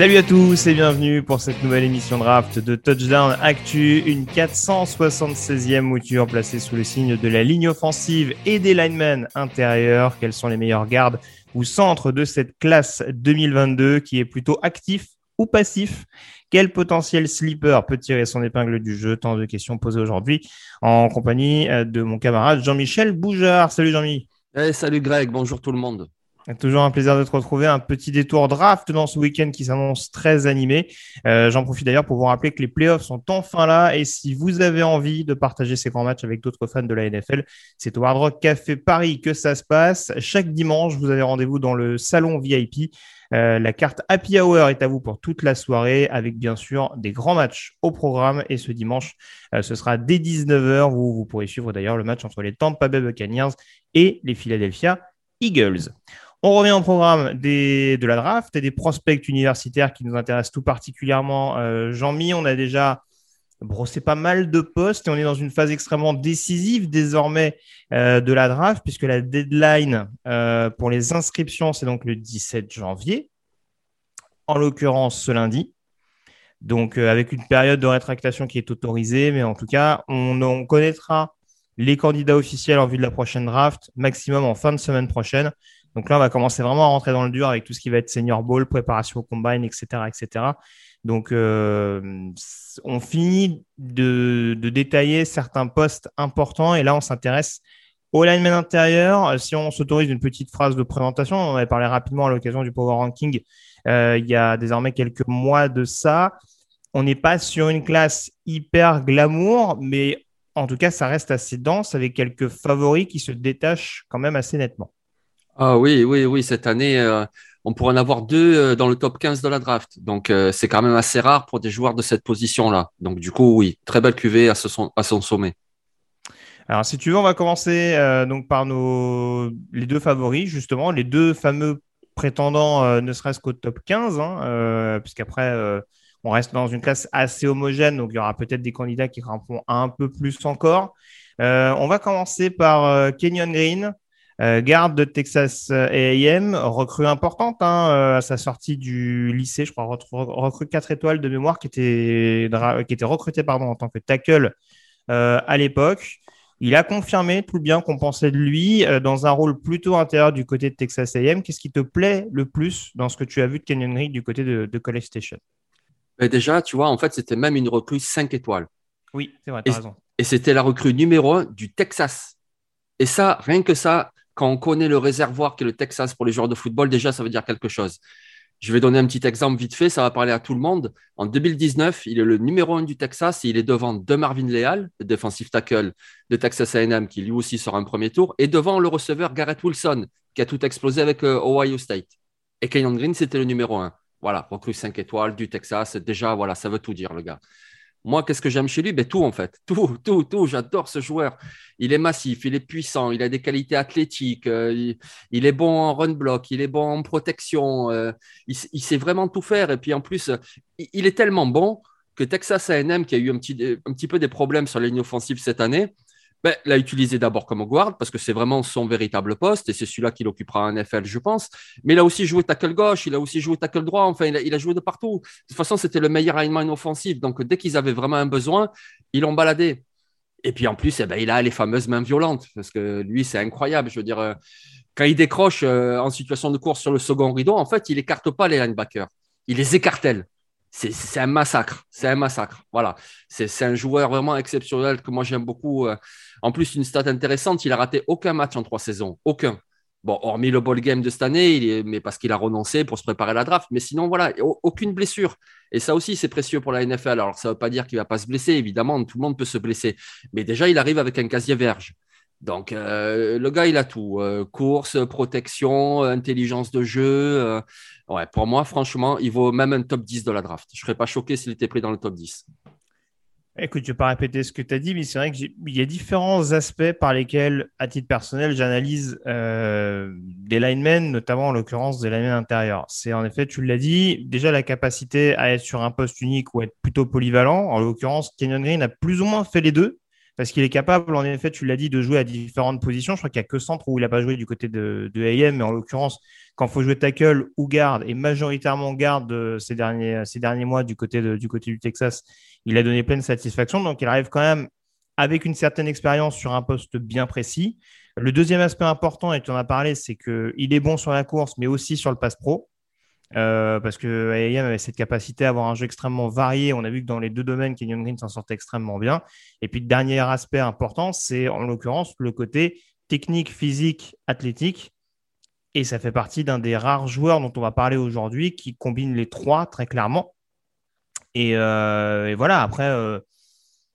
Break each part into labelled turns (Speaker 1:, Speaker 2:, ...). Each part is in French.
Speaker 1: Salut à tous et bienvenue pour cette nouvelle émission draft de Touchdown Actu, une 476e mouture placée sous le signe de la ligne offensive et des linemen intérieurs. Quels sont les meilleurs gardes ou centres de cette classe 2022 qui est plutôt actif ou passif? Quel potentiel sleeper peut tirer son épingle du jeu? Tant de questions posées aujourd'hui en compagnie de mon camarade Jean-Michel Boujard. Salut Jean-Mi.
Speaker 2: Hey, salut Greg, bonjour tout le monde.
Speaker 1: Toujours un plaisir de te retrouver. Un petit détour draft dans ce week-end qui s'annonce très animé. Euh, J'en profite d'ailleurs pour vous rappeler que les playoffs sont enfin là. Et si vous avez envie de partager ces grands matchs avec d'autres fans de la NFL, c'est au Hard Rock Café Paris que ça se passe. Chaque dimanche, vous avez rendez-vous dans le salon VIP. Euh, la carte Happy Hour est à vous pour toute la soirée avec bien sûr des grands matchs au programme. Et ce dimanche, euh, ce sera dès 19h. Vous, vous pourrez suivre d'ailleurs le match entre les Tampa Bay Buccaneers et les Philadelphia Eagles. On revient au programme de la draft et des prospects universitaires qui nous intéressent tout particulièrement. Euh, Jean-Mi, on a déjà brossé pas mal de postes et on est dans une phase extrêmement décisive désormais euh, de la draft puisque la deadline euh, pour les inscriptions, c'est donc le 17 janvier, en l'occurrence ce lundi. Donc avec une période de rétractation qui est autorisée, mais en tout cas, on connaîtra les candidats officiels en vue de la prochaine draft maximum en fin de semaine prochaine. Donc là, on va commencer vraiment à rentrer dans le dur avec tout ce qui va être senior ball, préparation au combine, etc., etc. Donc, euh, on finit de, détailler certains postes importants et là, on s'intéresse au lineman intérieur. Si on s'autorise une petite phrase de présentation, on avait parlé rapidement à l'occasion du Power Ranking euh, il y a désormais quelques mois de ça. On n'est pas sur une classe hyper glamour, mais en tout cas, ça reste assez dense avec quelques favoris qui se détachent quand même assez nettement.
Speaker 2: Ah oui, oui, oui, cette année, euh, on pourrait en avoir deux euh, dans le top 15 de la draft. Donc, euh, c'est quand même assez rare pour des joueurs de cette position-là. Donc, du coup, oui, très belle cuvée à, son sommet.
Speaker 1: Alors, si tu veux, on va commencer donc par nos les deux favoris, justement, les deux fameux prétendants, ne serait-ce qu'au top 15, hein, puisqu'après, on reste dans une classe assez homogène, donc il y aura peut-être des candidats qui grimperont un peu plus encore. on va commencer par Kenyon Green, euh, garde de Texas A&M, recrue importante hein, euh, à sa sortie du lycée, je crois, recrue 4 étoiles de mémoire qui était, qui était recruté pardon, en tant que tackle euh, à l'époque. Il a confirmé tout le bien qu'on pensait de lui dans un rôle plutôt intérieur du côté de Texas A&M. Qu'est-ce qui te plaît le plus dans ce que tu as vu de Kenyon Green du côté de, College Station?
Speaker 2: Ben Déjà, tu vois, en fait, c'était même une recrue 5 étoiles.
Speaker 1: Oui, c'est vrai, tu as raison.
Speaker 2: Et c'était la recrue numéro 1 du Texas. Et ça, rien que ça, quand on connaît le réservoir qu'est le Texas pour les joueurs de football, déjà, ça veut dire quelque chose. Je vais donner un petit exemple vite fait, ça va parler à tout le monde. En 2019, il est le numéro un du Texas et il est devant de Marvin Leal, le defensive tackle de Texas A&M, qui lui aussi sort un premier tour, et devant le receveur Garrett Wilson, qui a tout explosé avec euh, Ohio State. Et Kenyon Green, c'était le numéro un. Voilà, recrue 5 étoiles du Texas. Déjà, voilà, ça veut tout dire, le gars. Moi, qu'est-ce que j'aime chez lui? Ben, Tout, en fait. Tout, tout, tout. J'adore ce joueur. Il est massif, il est puissant, il a des qualités athlétiques, euh, il, est bon en run block, il est bon en protection. Euh, il, sait vraiment tout faire. Et puis, en plus, il, est tellement bon que Texas A&M, qui a eu un petit, un petit peu des problèmes sur la ligne offensive cette année, ben, l'a utilisé d'abord comme guard parce que c'est vraiment son véritable poste et c'est celui-là qu'il occupera en NFL, je pense. Mais il a aussi joué tackle gauche, il a aussi joué tackle droit, enfin, il a, joué de partout. De toute façon, c'était le meilleur lineman offensif. Donc, dès qu'ils avaient vraiment un besoin, ils l'ont baladé. Et puis en plus, eh ben, il a les fameuses mains violentes parce que lui, c'est incroyable. Je veux dire, euh, quand il décroche euh, en situation de course sur le second rideau, en fait, il écarte pas les linebackers, il les écartèle c'est un massacre. C'est un massacre. Voilà. C'est un joueur vraiment exceptionnel que moi j'aime beaucoup. Euh. En plus, une stat intéressante, il a raté aucun match en trois saisons. Aucun. Bon, hormis le ball game de cette année, mais parce qu'il a renoncé pour se préparer à la draft. Mais sinon, voilà, aucune blessure. Et ça aussi, c'est précieux pour la NFL. Alors, ça ne veut pas dire qu'il ne va pas se blesser. Évidemment, tout le monde peut se blesser. Mais déjà, il arrive avec un casier vierge. Donc, le gars, il a tout. course, protection, intelligence de jeu. ouais, pour moi, franchement, il vaut même un top 10 de la draft. Je ne serais pas choqué s'il était pris dans le top 10.
Speaker 1: Écoute, je ne vais pas répéter ce que tu as dit, mais c'est vrai qu'il y a différents aspects par lesquels, à titre personnel, j'analyse euh, des linemen, notamment en l'occurrence des linemen intérieurs. C'est en effet, tu l'as dit, déjà la capacité à être sur un poste unique ou être plutôt polyvalent. En l'occurrence, Kenyon Green a plus ou moins fait les deux, parce qu'il est capable, en effet, tu l'as dit, de jouer à différentes positions. Je crois qu'il n'y a que centre où il n'a pas joué du côté de, AM, mais en l'occurrence, quand il faut jouer tackle ou garde, et majoritairement garde euh, ces derniers, ces derniers mois du côté du Texas, il a donné pleine satisfaction. Donc, il arrive quand même avec une certaine expérience sur un poste bien précis. Le deuxième aspect important, et tu en as parlé, c'est qu'il est bon sur la course, mais aussi sur le pass pro. Euh, parce que AIM avait cette capacité à avoir un jeu extrêmement varié. On a vu que dans les deux domaines, Kenyon Green s'en sortait extrêmement bien. Et puis, le dernier aspect important, c'est en l'occurrence le côté technique, physique, athlétique. Et ça fait partie d'un des rares joueurs dont on va parler aujourd'hui qui combine les trois très clairement. Euh, et, voilà, après, euh,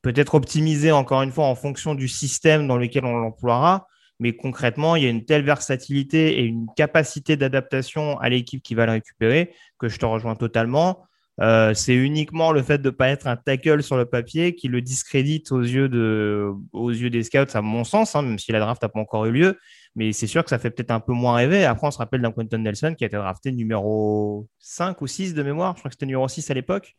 Speaker 1: peut-être optimiser encore une fois en fonction du système dans lequel on l'emploiera. Mais concrètement, il y a une telle versatilité et une capacité d'adaptation à l'équipe qui va le récupérer que je te rejoins totalement. Euh, c'est uniquement le fait de ne pas être un tackle sur le papier qui le discrédite aux yeux, de, aux yeux des scouts, à mon sens, hein, même si la draft n'a pas encore eu lieu. Mais c'est sûr que ça fait peut-être un peu moins rêver. Après, on se rappelle d'un Quentin Nelson qui a été drafté numéro 5 ou 6 de mémoire. Je crois que c'était numéro 6 à l'époque.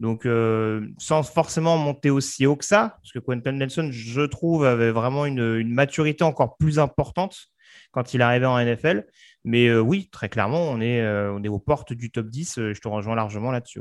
Speaker 1: Donc, euh, sans forcément monter aussi haut que ça, parce que Quentin Nelson, je trouve, avait vraiment une, maturité encore plus importante quand il arrivait en NFL. Mais euh, oui, très clairement, on est, euh, on est aux portes du top 10. je te rejoins largement là-dessus.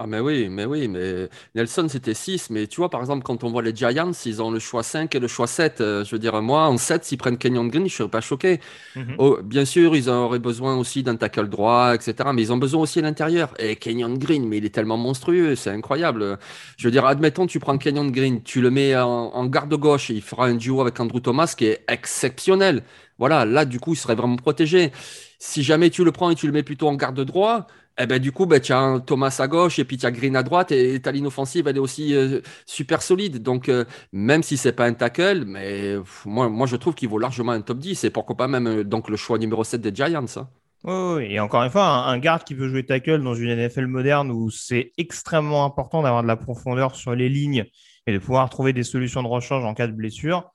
Speaker 2: Ah, mais oui, mais oui, mais Nelson, c'était 6. Mais tu vois, par exemple, quand on voit les Giants, ils ont le choix 5 et le choix 7. Euh, je veux dire, moi, en 7, s'ils prennent Kenyon Green, je ne serais pas choqué. Mhm. Oh, bien sûr, ils auraient besoin aussi d'un tackle droit, etc. Mais ils ont besoin aussi à l'intérieur. Et Kenyon Green, mais il est tellement monstrueux, c'est incroyable. Je veux dire, admettons, tu prends Kenyon Green, tu le mets en, en garde gauche et il fera un duo avec Andrew Thomas qui est exceptionnel. Voilà, là, du coup, il serait vraiment protégé. Si jamais tu le prends et tu le mets plutôt en garde droit, eh ben, du coup, ben, tu as Thomas à gauche et puis tu as Green à droite et ta ligne offensive, elle est aussi euh, super solide. Donc, euh, même si c'est pas un tackle, mais moi, je trouve qu'il vaut largement un top 10 et pourquoi pas même euh, donc, le choix numéro 7 des Giants. Hein.
Speaker 1: Oui, et encore une fois, un, garde qui veut jouer tackle dans une NFL moderne où c'est extrêmement important d'avoir de la profondeur sur les lignes et de pouvoir trouver des solutions de rechange en cas de blessure,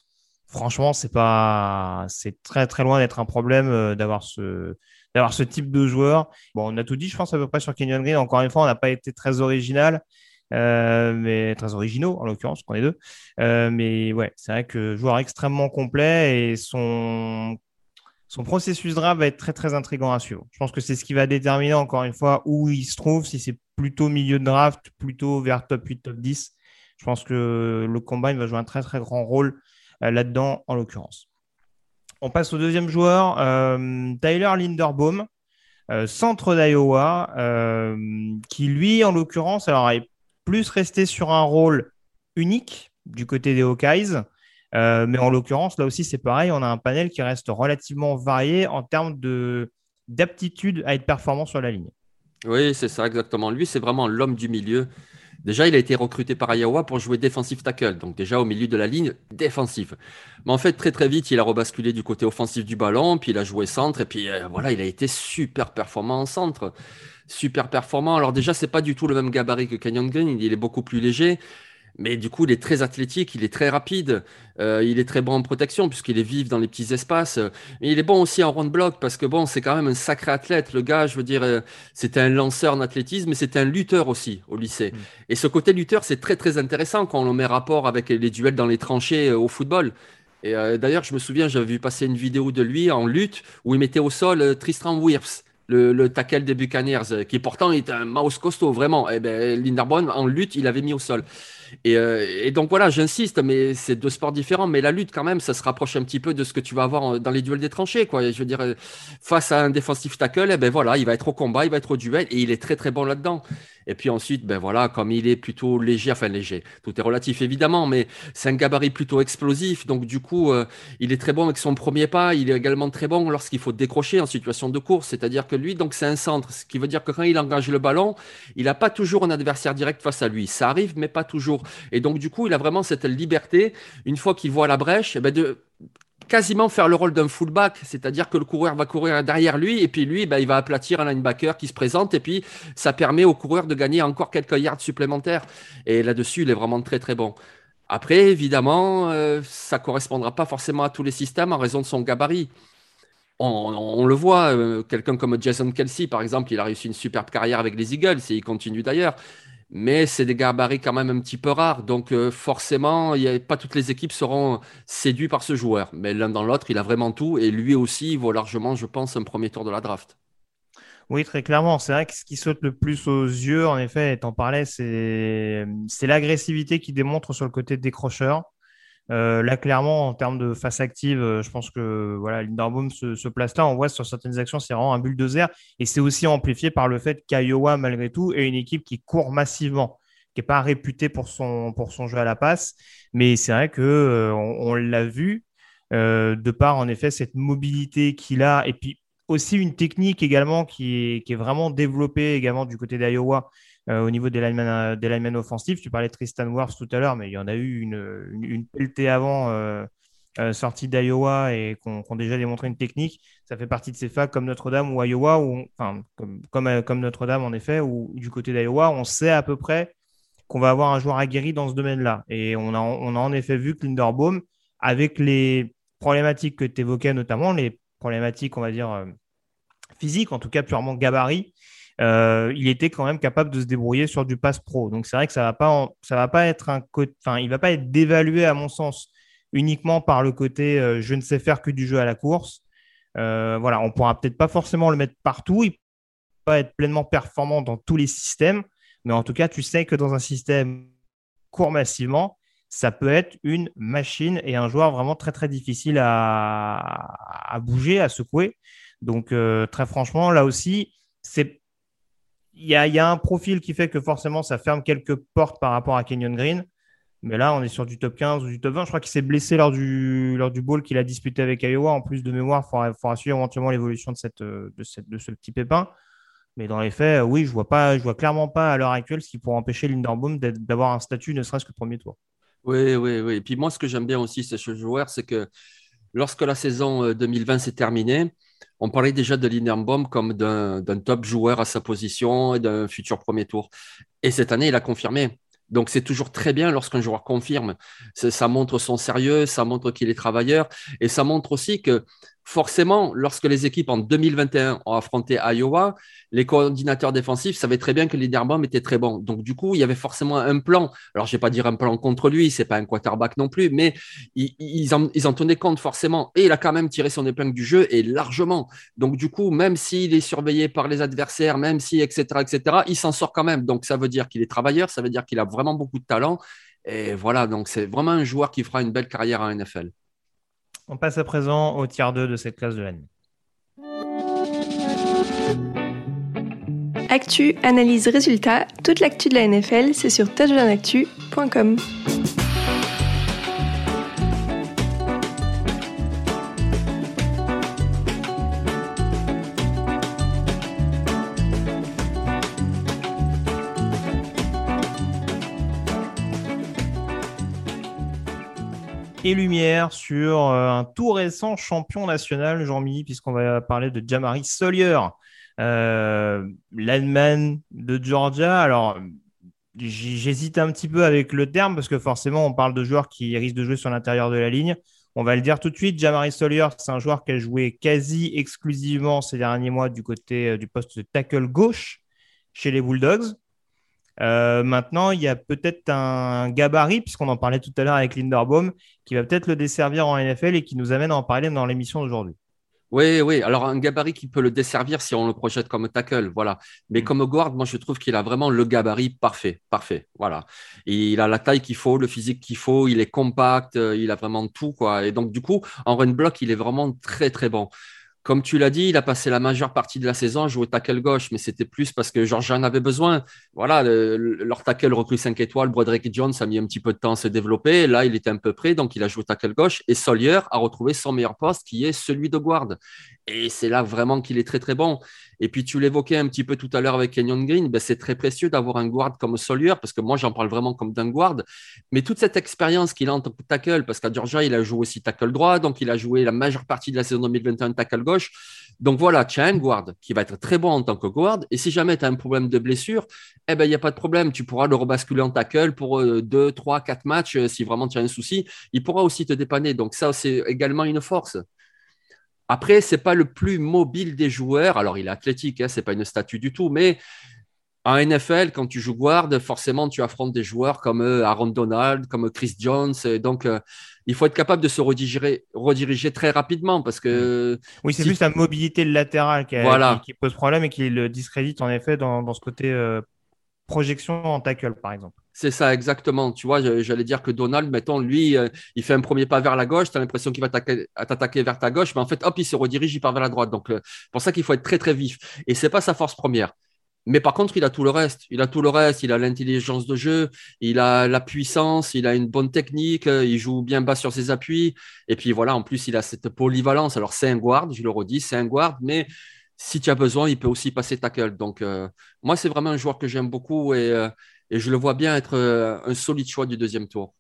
Speaker 1: franchement, c'est pas, c'est très très loin d'être un problème d'avoir ce, d'avoir ce type de joueur. Bon, on a tout dit, je pense, à peu près sur Kenyon Green. Encore une fois, on n'a pas été très original, euh, mais très originaux, en l'occurrence, qu'on est deux. Euh, mais ouais, c'est vrai que joueur extrêmement complet et son, son processus draft va être très, très intriguant à suivre. Je pense que c'est ce qui va déterminer, encore une fois, où il se trouve, si c'est plutôt milieu de draft, plutôt vers top 8, top 10. Je pense que le combine va jouer un très, très grand rôle euh, là-dedans, en l'occurrence. On passe au deuxième joueur, euh, Tyler Linderbaum, euh, centre d'Iowa, euh, qui lui, en l'occurrence, est plus resté sur un rôle unique du côté des Hawkeyes. mais en l'occurrence, là aussi, c'est pareil. On a un panel qui reste relativement varié en termes d'aptitude à être performant sur la ligne.
Speaker 2: Oui, c'est ça, exactement. Lui, c'est vraiment l'homme du milieu. Déjà, il a été recruté par Iowa pour jouer defensive tackle, donc déjà au milieu de la ligne défensive. Mais en fait, très très vite, il a rebasculé du côté offensif du ballon, puis il a joué centre, et puis euh, voilà, il a été super performant en centre. Super performant. Alors déjà, c'est pas du tout le même gabarit que Canyon Green, il est beaucoup plus léger. Mais du coup, il est très athlétique, il est très rapide, euh, il est très bon en protection puisqu'il est vif dans les petits espaces. Mais il est bon aussi en round block parce que bon, c'est quand même un sacré athlète. Le gars, je veux dire, euh, c'était un lanceur en athlétisme, mais c'était un lutteur aussi au lycée. Mm. Et ce côté lutteur, c'est très très intéressant quand on le met rapport avec les duels dans les tranchées euh, au football. Et d'ailleurs, je me souviens, j'avais vu passer une vidéo de lui en lutte où il mettait au sol Tristram Wirfs. Le, le, tackle des Buccaneers, qui pourtant est un mouse costaud, vraiment. Et eh ben, Linderborn, en lutte, il avait mis au sol. Euh, et, donc voilà, j'insiste, mais c'est deux sports différents. Mais la lutte, quand même, ça se rapproche un petit peu de ce que tu vas avoir dans les duels des tranchées. Quoi. Je veux dire, face à un défensif tackle, eh ben voilà, il va être au combat, il va être au duel, et il est très très bon là-dedans. Et puis ensuite, ben voilà, comme il est plutôt léger, enfin léger, tout est relatif évidemment, mais c'est un gabarit plutôt explosif. Donc du coup, euh, il est très bon avec son premier pas. Il est également très bon lorsqu'il faut décrocher en situation de course. C'est-à-dire que lui, donc c'est un centre, ce qui veut dire que quand il engage le ballon, il n'a pas toujours un adversaire direct face à lui. Ça arrive, mais pas toujours. Et donc du coup, il a vraiment cette liberté, une fois qu'il voit la brèche, eh ben de quasiment faire le rôle d'un fullback, c'est-à-dire que le coureur va courir derrière lui et puis lui, ben, il va aplatir un linebacker qui se présente et puis ça permet au coureur de gagner encore quelques yards supplémentaires. Et là-dessus, il est vraiment très très bon. Après, évidemment, euh, ça ne correspondra pas forcément à tous les systèmes en raison de son gabarit. On, le voit, euh, quelqu'un comme Jason Kelsey, par exemple, il a réussi une superbe carrière avec les Eagles et il continue d'ailleurs mais c'est des gabarits quand même un petit peu rares. Donc euh, forcément, pas toutes les équipes seront séduites par ce joueur. Mais l'un dans l'autre, il a vraiment tout. Et lui aussi, il vaut largement, je pense, un premier tour de la draft.
Speaker 1: Oui, très clairement. C'est vrai que ce qui saute le plus aux yeux, en effet, et t'en parlais, c'est l'agressivité qu'il démontre sur le côté décrocheur. Euh, là, clairement, en termes de face active, euh, je pense que voilà, Linderbaum se, se, place là. On voit sur certaines actions, c'est vraiment un bulldozer. Et c'est aussi amplifié par le fait qu'Iowa, malgré tout, est une équipe qui court massivement, qui n'est pas réputée pour son, pour son jeu à la passe. Mais c'est vrai qu'on euh, on, l'a vu, de par en effet cette mobilité qu'il a. Et puis aussi une technique également qui est, qui est vraiment développée également du côté d'Iowa au niveau des linemen, euh, des linemen offensifs. Tu parlais de Tristan Wirfs tout à l'heure, mais il y en a eu une, une, pelletée avant. Euh, sortie d'Iowa et qu'on ont déjà démontré une technique, ça fait partie de ces facs comme Notre-Dame ou Iowa, enfin comme, comme, comme Notre-Dame en effet, ou du côté d'Iowa, on sait à peu près qu'on va avoir un joueur aguerri dans ce domaine-là. Et on a, on a en effet vu que Linderbaum, avec les problématiques que tu évoquais, notamment les problématiques, on va dire, physiques, en tout cas purement gabarit, euh, il était quand même capable de se débrouiller sur du pass pro. Donc c'est vrai que ça va pas, ça va pas être un enfin, il va pas être dévalué à mon sens uniquement par le côté euh, je ne sais faire que du jeu à la course. Euh, voilà, on pourra peut-être pas forcément le mettre partout, il peut pas être pleinement performant dans tous les systèmes, mais en tout cas, tu sais que dans un système court massivement, ça peut être une machine et un joueur vraiment très très difficile à bouger, à secouer. Donc très franchement, là aussi, c'est il y a, un profil qui fait que forcément ça ferme quelques portes par rapport à Kenyon Green. Mais là, on est sur du top 15 ou du top 20. Je crois qu'il s'est blessé lors du, lors du bowl qu'il a disputé avec Iowa. En plus de mémoire, il faudra, suivre éventuellement l'évolution de, cette, de, ce petit pépin. Mais dans les faits, oui, je vois pas, je vois clairement pas à l'heure actuelle ce qui pourrait empêcher Linderbaum d'avoir un statut, ne serait-ce que premier tour.
Speaker 2: Oui, oui, oui. Et puis moi, ce que j'aime bien aussi, c'est ce joueur, c'est que lorsque la saison 2020 euh, s'est terminée, on parlait déjà de Linderbaum comme d'un top joueur à sa position et d'un futur premier tour. Et cette année, il a confirmé. Donc c'est toujours très bien lorsqu'un joueur confirme. Ça montre son sérieux, ça montre qu'il est travailleur et ça montre aussi que forcément, lorsque les équipes en 2021 ont affronté Iowa, les coordinateurs défensifs savaient très bien que Linderbaum était très bon. Donc, du coup, il y avait forcément un plan. Alors, je ne vais pas dire un plan contre lui, c'est pas un quarterback non plus, mais ils, en, ils, en, tenaient compte forcément. Et il a quand même tiré son épingle du jeu et largement. Donc, du coup, même s'il est surveillé par les adversaires, même si, etc., etc., il s'en sort quand même. Donc, ça veut dire qu'il est travailleur, ça veut dire qu'il a vraiment beaucoup de talent. Et voilà, donc c'est vraiment un joueur qui fera une belle carrière en NFL.
Speaker 1: On passe à présent au tiers 2 de cette classe de l'année.
Speaker 3: Actu, analyse, résultat, toute l'actu de la NFL, c'est sur touchdownactu.com.
Speaker 1: et lumière sur euh, un tout récent champion national, Jean-Mi, puisqu'on va parler de Jamari Sawyer, euh, de Georgia. Alors, j'hésite un petit peu avec le terme parce que forcément, on parle de joueurs qui risquent de jouer sur l'intérieur de la ligne. On va le dire tout de suite, Jamari Sawyer, c'est un joueur qui a joué quasi exclusivement ces derniers mois du côté euh, du poste de tackle gauche chez les Bulldogs. Euh, maintenant, il y a peut-être un gabarit, puisqu'on en parlait tout à l'heure avec Linderbaum, qui va peut-être le desservir en NFL et qui nous amène à en parler dans l'émission d'aujourd'hui.
Speaker 2: Oui, oui. Alors, un gabarit qui peut le desservir si on le projette comme tackle, voilà. Mais mm. comme guard, moi, je trouve qu'il a vraiment le gabarit parfait, parfait, voilà. il a la taille qu'il faut, le physique qu'il faut, il est compact, euh, il a vraiment tout, quoi. Et donc, du coup, en run block, il est vraiment très, très bon. Comme tu l'as dit, il a passé la majeure partie de la saison à jouer tackle gauche, mais c'était plus parce que Georgia en avait besoin. Voilà, leur tackle recrue 5 étoiles, Broderick Jones a mis un petit peu de temps à se développer. Là, il était un peu près, donc il a joué tackle gauche. Et Sawyer a retrouvé son meilleur poste, qui est celui de guard. Et c'est là vraiment qu'il est très, très bon. Et puis, tu l'évoquais un petit peu tout à l'heure avec Kenyon Green, ben, c'est très précieux d'avoir un guard comme Sawyer, parce que moi, j'en parle vraiment comme d'un guard. Mais toute cette expérience qu'il a en tant que tackle, parce qu'à Georgia, il a joué aussi tackle droit, donc il a joué la majeure partie de la saison 2021 tackle gauche. Donc voilà, tu as un guard qui va être très bon en tant que guard. Et si jamais tu as un problème de blessure, eh ben, il n'y a pas de problème. Tu pourras le rebasculer en tackle pour 2, 3, 4 matchs. Euh, si vraiment tu as un souci, il pourra aussi te dépanner. Donc ça, c'est également une force. Après, c'est pas le plus mobile des joueurs. Alors, il est athlétique, hein, c'est pas une statue du tout, mais en NFL, quand tu joues guard, forcément, tu affrontes des joueurs comme euh, Aaron Donald, comme Chris Jones. Donc, euh, il faut être capable de se rediriger, rediriger très rapidement parce que.
Speaker 1: Oui, c'est plus la mobilité latérale qui, qui, pose problème et qui le discrédite en effet dans, ce côté euh, projection en tackle, par exemple.
Speaker 2: C'est ça, exactement. Tu vois, j'allais dire que Donald, mettons, lui, euh, il fait un premier pas vers la gauche, tu as l'impression qu'il va t'attaquer vers ta gauche, mais en fait, hop, il se redirige, il part vers la droite. Donc, euh, pour ça qu'il faut être très, très vif. Et c'est pas sa force première. Mais par contre, il a tout le reste. Il a tout le reste. Il a l'intelligence de jeu, il a la puissance, il a une bonne technique, euh, il joue bien bas sur ses appuis. Et puis voilà, en plus, il a cette polyvalence. Alors, c'est un guard, je le redis, c'est un guard, mais si tu as besoin, il peut aussi passer tackle. Donc, moi, c'est vraiment un joueur que j'aime beaucoup et et je le vois bien être euh, un solide choix du deuxième tour.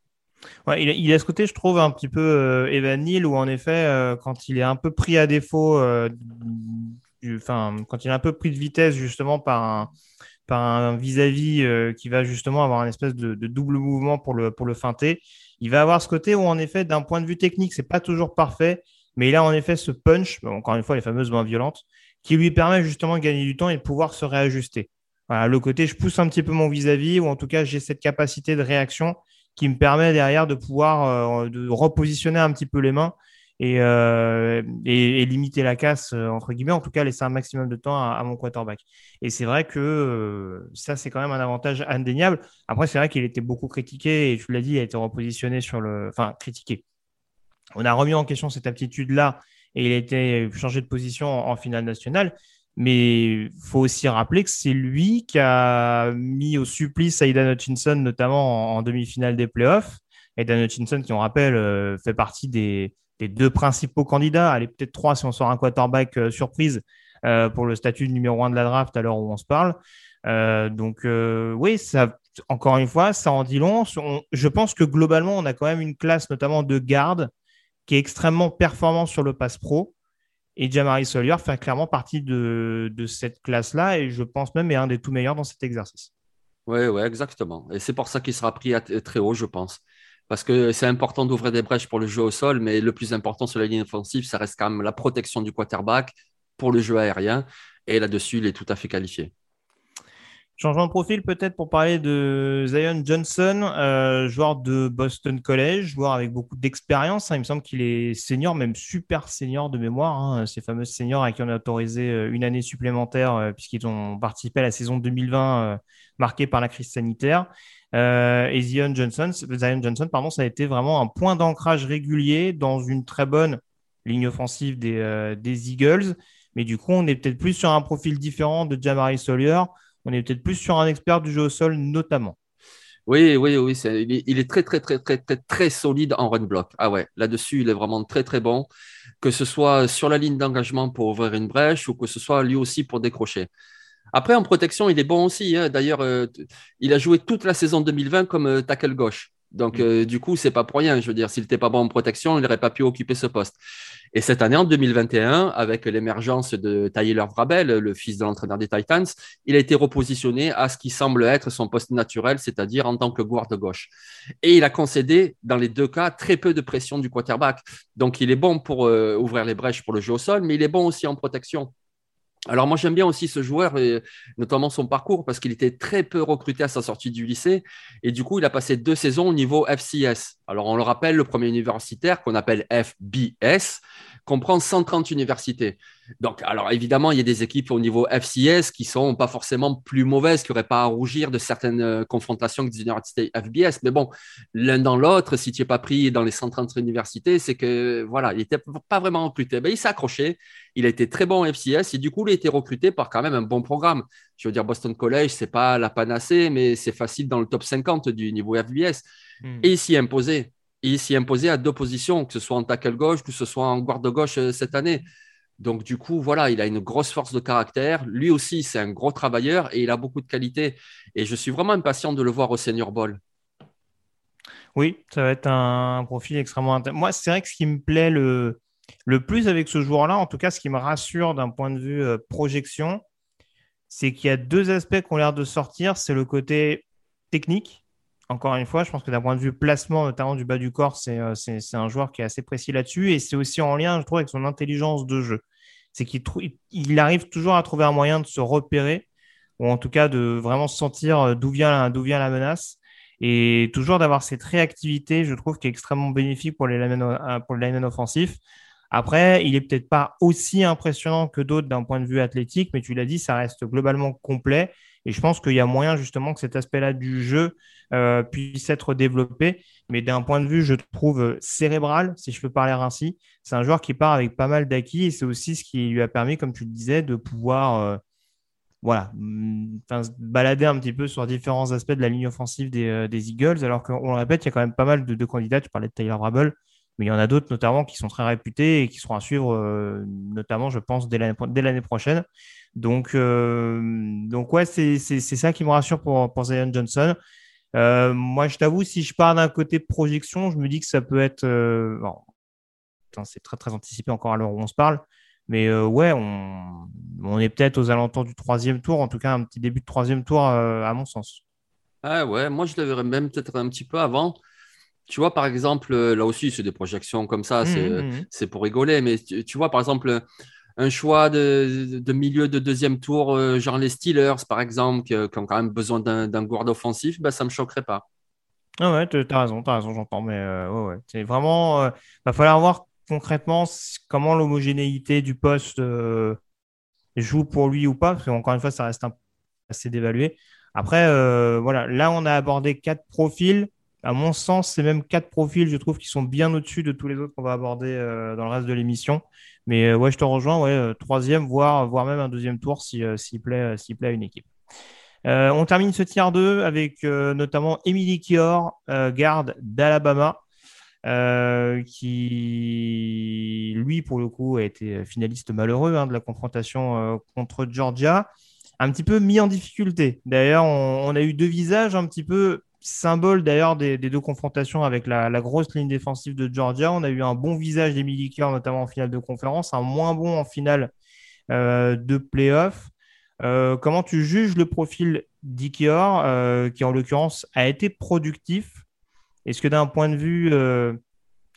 Speaker 1: Il, a ce côté, je trouve, un petit peu euh, Evan Neal, où en effet, euh, quand il est un peu pris à défaut, quand il est un peu pris de vitesse justement par un vis-à-vis qui va justement avoir un espèce de, double mouvement pour le, pour feinter. Il va avoir ce côté où, en effet, d'un point de vue technique, c'est pas toujours parfait, mais il a en effet ce punch, encore une fois, les fameuses mains violentes, qui lui permet justement de gagner du temps et de pouvoir se réajuster le côté je pousse un petit peu mon vis-à-vis, ou en tout cas j'ai cette capacité de réaction qui me permet derrière de pouvoir euh, de repositionner un petit peu les mains et, euh, limiter la casse, euh, entre guillemets, en tout cas laisser un maximum de temps à, mon quarterback. Et c'est vrai que ça, c'est quand même un avantage indéniable. Après, c'est vrai qu'il était beaucoup critiqué, et tu l'as dit, il a été repositionné sur le... Enfin, critiqué. On a remis en question cette aptitude-là, et il a été changé de position en finale nationale. Mais faut aussi rappeler que c'est lui qui a mis au supplice Aidan Hutchinson, notamment en, demi-finale des playoffs. Aidan Hutchinson, qui on rappelle, euh, fait partie des, deux principaux candidats, allez peut-être trois si on sort un quarterback euh, surprise euh, pour le statut numéro un de la draft à l'heure où on se parle. donc oui, encore une fois, ça en dit long. je pense que globalement, on a quand même une classe, notamment de garde, qui est extrêmement performante sur le pass pro. Et Jamari Sawyer fait clairement partie de, cette classe-là et je pense même est un des tout meilleurs dans cet exercice.
Speaker 2: Oui, ouais, exactement. Et c'est pour ça qu'il sera pris très haut, je pense. Parce que c'est important d'ouvrir des brèches pour le jeu au sol, mais le plus important sur la ligne offensive, ça reste quand même la protection du quarterback pour le jeu aérien. Et là-dessus, il est tout à fait qualifié.
Speaker 1: Changement de profil peut-être pour parler de Zion Johnson, euh, joueur de Boston College, joueur avec beaucoup d'expérience. Hein. Il me semble qu'il est senior, même super senior de mémoire. Hein. Ces fameux seniors à qui on a autorisé euh, une année supplémentaire euh, puisqu'ils ont participé à la saison 2020 marquée par la crise sanitaire. et Zion Johnson, Zion Johnson, pardon, ça a été vraiment un point d'ancrage régulier dans une très bonne ligne offensive des, des Eagles. Mais du coup, on est peut-être plus sur un profil différent de Jamari Sawyer on est peut-être plus sur un expert du jeu au sol notamment.
Speaker 2: Oui, oui, oui, il, est, très, très, très, très, très, très solide en run block. Ah ouais, là-dessus, il est vraiment très, très bon, que ce soit sur la ligne d'engagement pour ouvrir une brèche ou que ce soit lui aussi pour décrocher. Après, en protection, il est bon aussi. Hein. D'ailleurs, euh, il a joué toute la saison 2020 comme euh, tackle gauche. Donc, mm. euh, du coup, c'est pas pour rien. Je veux dire, s'il n'était pas bon en protection, il n'aurait pas pu occuper ce poste. Et cette année, en 2021, avec l'émergence de Tyler Vrabel, le fils de l'entraîneur des Titans, il a été repositionné à ce qui semble être son poste naturel, c'est-à-dire en tant que de gauche. Et il a concédé, dans les deux cas, très peu de pression du quarterback. Donc, il est bon pour euh, ouvrir les brèches pour le jeu au sol, mais il est bon aussi en protection. Alors moi j'aime bien aussi ce joueur et notamment son parcours parce qu'il était très peu recruté à sa sortie du lycée et du coup il a passé deux saisons au niveau FCS. Alors on le rappelle, le premier universitaire qu'on appelle FBS comprend 130 universités. Donc, alors évidemment, il y a des équipes au niveau FCS qui sont pas forcément plus mauvaises, qui n'auraient pas à rougir de certaines euh, confrontations que des universités FBS. Mais bon, l'un dans l'autre, si tu n'es pas pris dans les 130 universités, c'est que voilà, il n'était pas vraiment recruté. Ben, il s'est accroché, il a été très bon FCS et du coup, il a été recruté par quand même un bon programme. Je veux dire, Boston College, c'est pas la panacée, mais c'est facile dans le top 50 du niveau FBS. Hmm. Et il s'y imposé. Il s'y imposé à deux positions, que ce soit en tackle gauche, que ce soit en garde gauche euh, cette année. Donc, du coup, voilà, il a une grosse force de caractère. Lui aussi, c'est un gros travailleur et il a beaucoup de qualité. Et je suis vraiment impatient de le voir au Senior Bowl.
Speaker 1: Oui, ça va être un profil extrêmement intéressant. Moi, c'est vrai que ce qui me plaît le, le plus avec ce joueur-là, en tout cas, ce qui me rassure d'un point de vue euh, projection, c'est qu'il y a deux aspects qui ont l'air de sortir. C'est le côté technique. Encore une fois, je pense que d'un point de vue placement, notamment du bas du corps, c'est euh, un joueur qui est assez précis là-dessus. Et c'est aussi en lien, je trouve, avec son intelligence de jeu c'est qu'il il arrive toujours à trouver un moyen de se repérer, ou en tout cas de vraiment sentir euh, d'où vient, vient la menace, et toujours d'avoir cette réactivité, je trouve, qui est extrêmement bénéfique pour les linemen, euh, pour offensifs. Après, il est peut-être pas aussi impressionnant que d'autres d'un point de vue athlétique, mais tu l'as dit, ça reste globalement complet. Et je pense qu'il y a moyen justement que cet aspect-là du jeu euh, puisse être développé. Mais d'un point de vue, je trouve cérébral, si je peux parler ainsi, c'est un joueur qui part avec pas mal d'acquis et c'est aussi ce qui lui a permis, comme tu le disais, de pouvoir euh, voilà, mm, balader un petit peu sur différents aspects de la ligne offensive des, euh, Eagles. Alors qu'on le répète, il y a quand même pas mal de, candidats. Tu parlais de Tyler Brabble, mais il y en a d'autres notamment qui sont très réputés et qui seront à suivre, notamment, je pense, dès l'année prochaine. Donc, donc ouais, c'est ça qui me rassure pour, pour Zion Johnson. Euh, moi, je t'avoue, si je pars d'un côté projection, je me dis que ça peut être. Euh, c'est très très anticipé encore à l'heure où on se parle. Mais euh, ouais, on, on est peut-être aux alentours du troisième tour, en tout cas un petit début de troisième tour à mon sens.
Speaker 2: Ah ouais, moi je le verrais même peut-être un petit peu avant. Tu vois, par exemple, là aussi, c'est des projections comme ça, c'est mmh, mmh, mmh. pour rigoler. Mais tu vois, par exemple, un choix de, milieu de deuxième tour, euh, genre les Steelers, par exemple, qui, ont quand même besoin d'un gourde offensif, bah, ça ne me choquerait pas.
Speaker 1: Ah ouais, tu as raison, as raison, j'entends. Mais euh, ouais, c'est vraiment. Il euh, va falloir voir concrètement comment l'homogénéité du poste joue pour lui ou pas, parce qu'encore une fois, ça reste assez dévalué. Après, voilà, là, on a abordé quatre profils. À mon sens, c'est même quatre profils, je trouve, qui sont bien au-dessus de tous les autres qu'on va aborder dans le reste de l'émission. Mais euh, je te rejoins, ouais, euh, troisième, voire, même un deuxième tour euh, s'il plaît, s'il plaît à une équipe. on termine ce tiers 2 avec notamment Emily Kior, garde d'Alabama, qui, lui, pour le coup, a été finaliste malheureux hein, de la confrontation contre Georgia. Un petit peu mis en difficulté. D'ailleurs, on, a eu deux visages un petit peu symbole d'ailleurs des, deux confrontations avec la, grosse ligne défensive de Georgia. On a eu un bon visage d'Emily Kior, notamment en finale de conférence, un moins bon en finale euh, de playoff. Euh, comment tu juges le profil d'Ikior, euh, qui en l'occurrence a été productif? Est-ce que d'un point de vue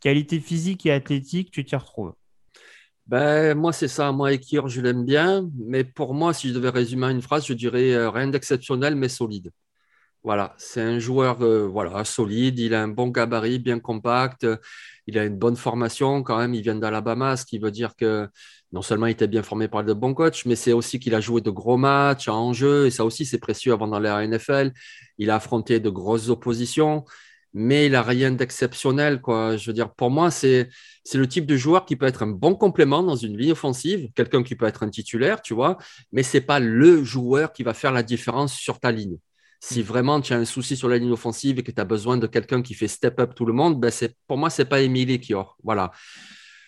Speaker 1: qualité physique et athlétique, tu t'y retrouves?
Speaker 2: Ben, moi, c'est ça. Moi, Ikior, je l'aime bien. Mais pour moi, si je devais résumer une phrase, je dirais rien d'exceptionnel, mais solide. Voilà, c'est un joueur euh, solide, il a un bon gabarit, bien compact, il a une bonne formation quand même, il vient d'Alabama, ce qui veut dire que non seulement il était bien formé par de bons coachs, mais c'est aussi qu'il a joué de gros matchs en jeu, et ça aussi c'est précieux avant d'aller à la NFL. Il a affronté de grosses oppositions, mais il n'a rien d'exceptionnel. Je veux pour moi, c'est, c'est le type de joueur qui peut être un bon complément dans une ligne offensive, quelqu'un qui peut être un titulaire, tu vois, mais ce n'est pas le joueur qui va faire la différence sur ta ligne. Si vraiment tu as un souci sur la ligne offensive et que tu as besoin de quelqu'un qui fait step up tout le monde, ben pour moi, ce n'est pas Emily Kior. Voilà.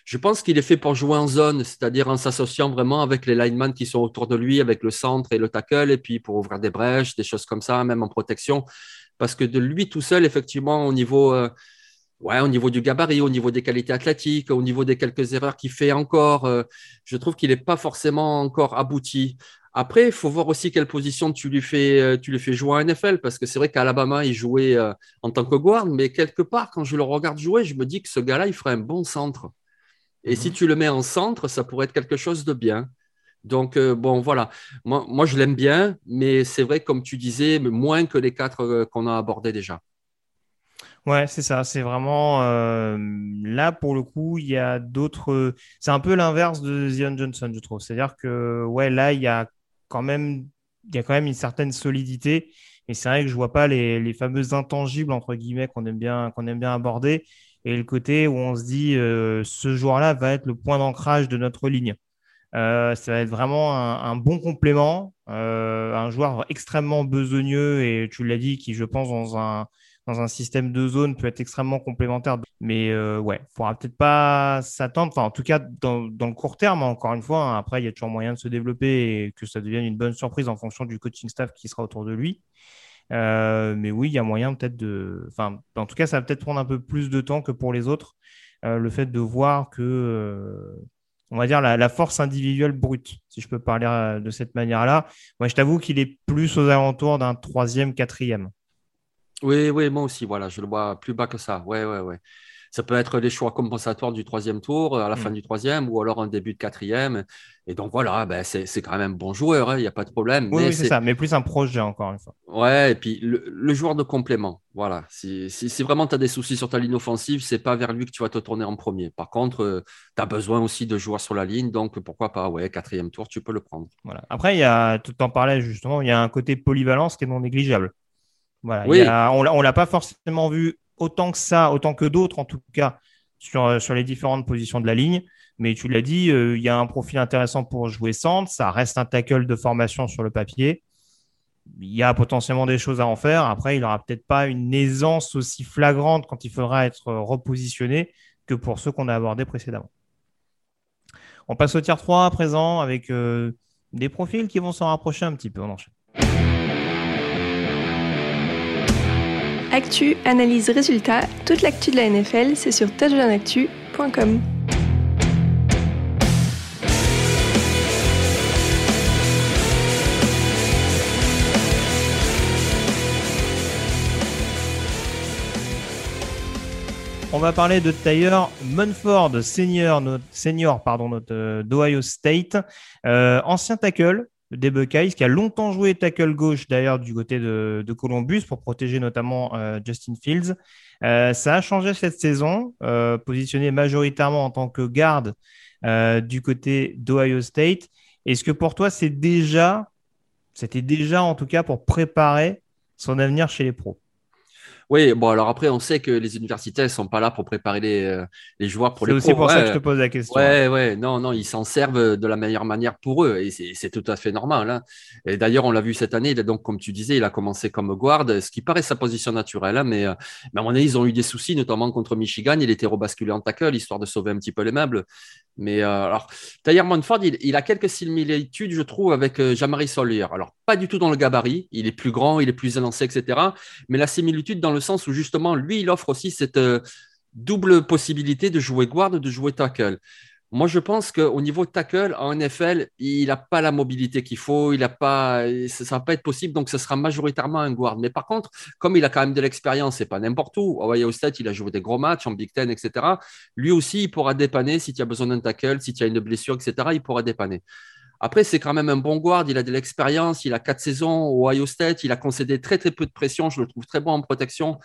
Speaker 2: Je pense qu'il est fait pour jouer en zone, c'est-à-dire en s'associant vraiment avec les linemen qui sont autour de lui, avec le centre et le tackle, et puis pour ouvrir des brèches, des choses comme ça, même en protection. Parce que de lui tout seul, effectivement, au niveau, euh, du gabarit, au niveau des qualités athlétiques, au niveau des quelques erreurs qu'il fait encore, euh, je trouve qu'il n'est pas forcément encore abouti. Après, il faut voir aussi quelle position tu lui fais, euh, tu lui fais jouer en NFL, parce que c'est vrai qu'à Alabama, il jouait euh, en tant que guard, mais quelque part, quand je le regarde jouer, je me dis que ce gars-là, il ferait un bon centre. Et si mhm. tu le mets en centre, ça pourrait être quelque chose de bien. Donc, euh, bon, voilà. Moi, moi je l'aime bien, mais c'est vrai, comme tu disais, moins que les quatre qu'on a abordés déjà.
Speaker 1: Ouais, c'est ça. C'est vraiment euh, là pour le coup, il y a d'autres. C'est un peu l'inverse de Zion Johnson, je trouve. C'est-à-dire que ouais, là, il y a quand même, il y a quand même une certaine solidité. Et c'est vrai que je vois pas les, les fameux intangibles entre guillemets qu'on aime bien, qu'on aime bien aborder, et le côté où on se dit euh, ce joueur-là va être le point d'ancrage de notre ligne. Euh, ça va être vraiment un, bon complément, euh, un joueur extrêmement besogneux et tu l'as dit, qui je pense dans un, dans un système de zone peut être extrêmement complémentaire. Mais euh, ouais, il faudra peut-être pas s'attendre, enfin en tout cas dans, le court terme, encore une fois, hein. après il y a toujours moyen de se développer et que ça devienne une bonne surprise en fonction du coaching staff qui sera autour de lui. Euh, mais oui, il y a moyen peut-être de... Enfin, en tout cas, ça va peut-être prendre un peu plus de temps que pour les autres. le fait de voir que on va dire, la, force individuelle brute, si je peux parler euh, de cette manière-là. Moi, je t'avoue qu'il est plus aux alentours d'un troisième, quatrième.
Speaker 2: Oui, oui, moi aussi, voilà, je le vois plus bas que ça. Ouais, ouais, ouais. Ça peut être les choix compensatoires du troisième tour, à la fin du troisième, ou alors un début de quatrième. Et donc voilà, ben c'est quand même un bon joueur, hein, il n'y a pas de problème.
Speaker 1: Oui, c'est ça, mais plus un projet encore une fois.
Speaker 2: Ouais, et puis le, joueur de complément, voilà. Si, si, vraiment tu as des soucis sur ta ligne offensive, c'est pas vers lui que tu vas te tourner en premier. Par contre, euh, tu as besoin aussi de joueurs sur la ligne, donc pourquoi pas, ouais, quatrième tour, tu peux le prendre.
Speaker 1: Voilà. Après, il y a, tu en parlais justement, il y a un côté polyvalence qui est non négligeable. Voilà, oui. on ne l'a pas forcément vu autant que ça, autant que d'autres en tout cas, sur, euh, sur les différentes positions de la ligne. Mais tu l'as dit, euh, il y a un profil intéressant pour jouer centre. Ça reste un tackle de formation sur le papier. Il y a potentiellement des choses à en faire. Après, il n'aura peut-être pas une aisance aussi flagrante quand il faudra être repositionné que pour ceux qu'on a abordés précédemment. On passe au tier 3 à présent avec euh, des profils qui vont s'en rapprocher un petit peu. On enchaîne.
Speaker 3: Actu, analyse, résultat, toute l'actu de la NFL, c'est sur touchdownactu.com.
Speaker 1: On va parler de Taylor Munford, senior, senior pardon, euh, d'Ohio State, euh, ancien tackle, des Buckeyes, qui a longtemps joué tackle gauche d'ailleurs du côté de, Columbus pour protéger notamment euh, Justin Fields. Euh, ça a changé cette saison, euh, positionné majoritairement en tant que garde du côté d'Ohio State. Est-ce que pour toi, c'était déjà en tout cas pour préparer son avenir chez les pros?
Speaker 2: Oui, bon, alors après, on sait que les universités ne sont pas là pour préparer les, euh, les joueurs pour les
Speaker 1: C'est aussi pour ça que je te pose la question.
Speaker 2: Ouais, ouais, non, non, ils s'en servent de la meilleure manière pour eux et c'est tout à fait normal. Hein. Et d'ailleurs, on l'a vu cette année, il a donc, comme tu disais, il a commencé comme guard, ce qui paraît sa position naturelle, hein, mais, euh, mais à mon avis, ils ont eu des soucis, notamment contre Michigan. Il était rebasculé en tackle, histoire de sauver un petit peu les meubles. Mais euh, alors, Taylor Monford, il, a quelques similitudes, je trouve, avec euh, Jamari Sawyer. Alors, pas du tout dans le gabarit, il est plus grand, il est plus élancé, etc. Mais la similitude dans le sens où, justement, lui, il offre aussi cette euh, double possibilité de jouer guard, de jouer tackle. Moi, je pense qu'au niveau tackle, en NFL, il n'a pas la mobilité qu'il faut, il a pas, ça ne va pas être possible, donc ce sera majoritairement un guard. Mais par contre, comme il a quand même de l'expérience, c'est pas n'importe où. Au State, il a joué des gros matchs en Big Ten, etc. Lui aussi, il pourra dépanner si tu as besoin d'un tackle, si tu as une blessure, etc. Il pourra dépanner. Après, c'est quand même un bon guard, il a de l'expérience, il a quatre saisons au Ohio State, il a concédé très très peu de pression, je le trouve très bon en protection.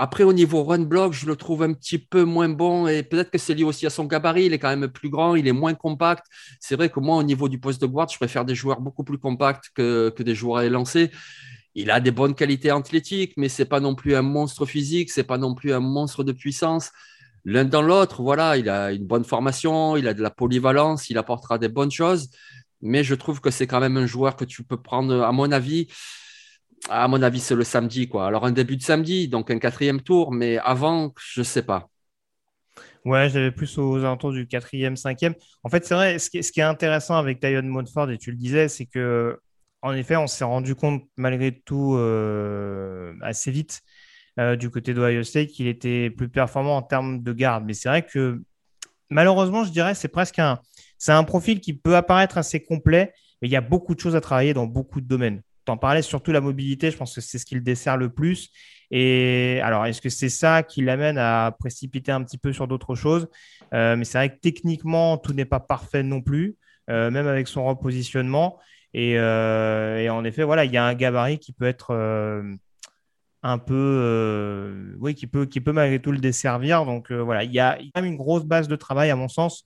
Speaker 2: Après, au niveau run block, je le trouve un petit peu moins bon et peut-être que c'est lié aussi à son gabarit. Il est quand même plus grand, il est moins compact. C'est vrai que moi, au niveau du poste de guard, je préfère des joueurs beaucoup plus compacts que, des joueurs élancés. Il a des bonnes qualités athlétiques, mais c'est pas non plus un monstre physique, c'est pas non plus un monstre de puissance. L'un dans l'autre, voilà, il a une bonne formation, il a de la polyvalence, il apportera des bonnes choses, mais je trouve que c'est quand même un joueur que tu peux prendre, à mon avis, à mon avis, c'est le samedi. Quoi. Alors, un début de samedi, donc un quatrième tour, mais avant, je ne sais pas.
Speaker 1: Ouais, j'avais plus aux alentours du quatrième, cinquième. En fait, c'est vrai, ce qui, est, intéressant avec Tyon Montford, et tu le disais, c'est que, en effet, on s'est rendu compte, malgré tout, euh, assez vite, euh, du côté d'Ohio State, qu'il était plus performant en termes de garde. Mais c'est vrai que, malheureusement, je dirais, c'est presque un, un profil qui peut apparaître assez complet, mais il y a beaucoup de choses à travailler dans beaucoup de domaines en parlais, surtout la mobilité, je pense que c'est ce qui dessert le plus. Et alors, est-ce que c'est ça qui l'amène à précipiter un petit peu sur d'autres choses? Euh, Mais c'est vrai que techniquement, tout n'est pas parfait non plus, euh, même avec son repositionnement. Et, et, en effet, voilà, il y a un gabarit qui peut être un peu, oui, qui peut, qui peut malgré tout le desservir. Donc voilà, il y, a, quand même une grosse base de travail à mon sens.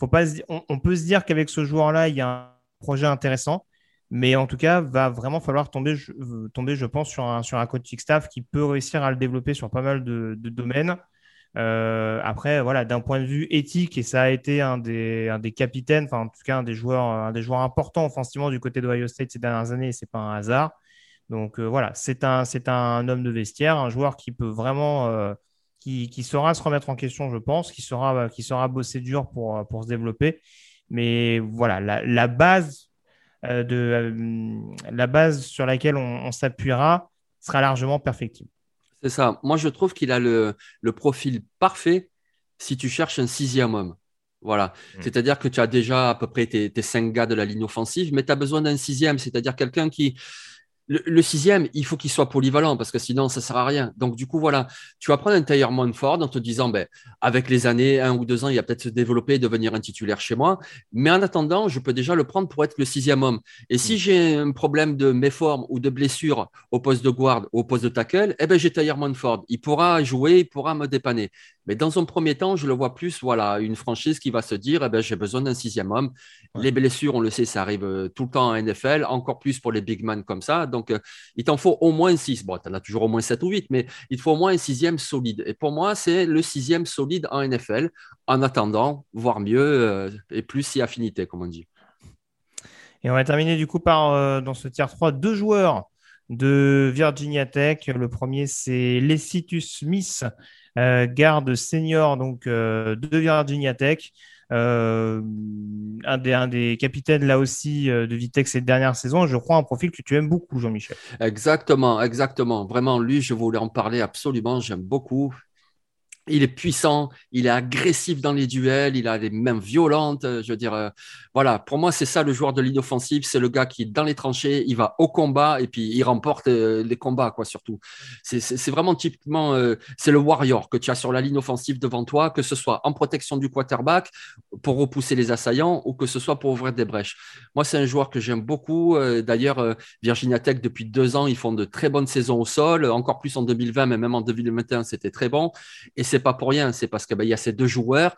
Speaker 1: Faut pas on, peut se dire qu'avec ce joueur-là, il y a un projet intéressant. Mais en tout cas, va vraiment falloir tomber, je, tomber, je pense, sur un, sur un coaching staff qui peut réussir à le développer sur pas mal de, domaines. Euh, après, voilà, d'un point de vue éthique, et ça a été un des, un des capitaines, enfin en tout cas un des joueurs, des joueurs importants offensivement du côté d'Ohio State ces dernières années, c'est pas un hasard. Donc euh, voilà, c'est un, c'est un homme de vestiaire, un joueur qui peut vraiment, euh, qui, qui, saura se remettre en question, je pense, qui saura, qui saura bosser dur pour, pour se développer. Mais voilà, la, la base euh, de euh, la base sur laquelle on, s'appuiera sera largement perfectible.
Speaker 2: C'est ça. Moi, je trouve qu'il a le, profil parfait si tu cherches un sixième homme. Voilà. Mm. C'est-à-dire que tu as déjà à peu près tes, tes, cinq gars de la ligne offensive, mais tu as besoin d'un sixième, c'est-à-dire quelqu'un qui, le, sixième, il faut qu'il soit polyvalent parce que sinon, ça sert à rien. Donc, du coup, voilà, tu vas prendre un Taylor Monford en te disant, ben, avec les années, un ou deux ans, il va peut-être se développer et devenir un titulaire chez moi. Mais en attendant, je peux déjà le prendre pour être le sixième homme. Et si mm. j'ai un problème de méforme ou de blessure au poste de guard ou au poste de tackle, eh ben, j'ai Taylor Monford. Il pourra jouer, il pourra me dépanner. Mais dans un premier temps, je le vois plus, voilà, une franchise qui va se dire, eh ben, j'ai besoin d'un sixième homme. Les blessures, on le sait, ça arrive euh, tout le temps en NFL, encore plus pour les big men comme ça. Donc, euh, il t'en faut au moins six. Bon, tu en as toujours au moins sept ou huit, mais il te faut au moins un sixième solide. Et pour moi, c'est le sixième solide en NFL, en attendant, voire mieux, euh, et plus si affinité, comme on dit.
Speaker 1: Et on va terminer du coup par, dans ce tiers 3, deux joueurs de Virginia Tech. Le premier, c'est Lecitus Smith, garde senior donc, de Virginia Tech. Euh, un, des, capitaines là aussi euh, de Vitex cette dernière saison. Je crois un profil que tu aimes beaucoup, Jean-Michel.
Speaker 2: Exactement, exactement. Vraiment, lui, je voulais en parler absolument. J'aime beaucoup il est puissant, il est agressif dans les duels, il a des mains violentes. Euh, je veux dire, euh, voilà, pour moi, c'est ça le joueur de l'inoffensive. C'est le gars qui est dans les tranchées, il va au combat et puis il remporte euh, les combats, quoi, surtout. C'est vraiment typiquement, c'est le warrior que tu as sur la ligne offensive devant toi, que ce soit en protection du quarterback pour repousser les assaillants ou que ce soit pour ouvrir des brèches. Moi, c'est un joueur que j'aime beaucoup. D'ailleurs, Virginia Tech, depuis deux ans, ils font de très bonnes saisons au sol, encore plus en 2020, mais même en 2021, c'était très bon. Et c'est pas pour rien, c'est parce qu'il ben, y a ces deux joueurs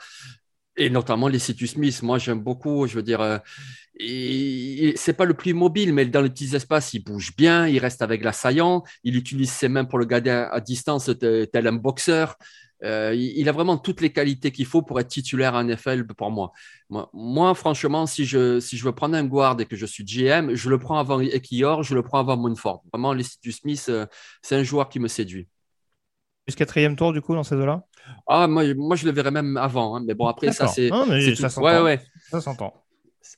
Speaker 2: et notamment les Citus Smith. Moi, j'aime beaucoup, je veux dire, euh, c'est pas le plus mobile, mais dans les petits espaces, il bouge bien, il reste avec l'assaillant, il utilise ses mains pour le garder à distance, tel un boxeur. Euh, il a vraiment toutes les qualités qu'il faut pour être titulaire en NFL pour moi. moi. franchement, si je, si je veux prendre un guard et que je suis GM, je le prends avant Ekior, je le prends avant Moonford. Vraiment, les Citus Smith, euh, c'est un joueur qui me séduit.
Speaker 1: Plus quatrième tour, du coup, dans ces deux-là
Speaker 2: Ah, moi, moi, je le verrais même avant. Hein. Mais bon, après, ça, c'est.
Speaker 1: ça s'entend. Ouais, Ça s'entend.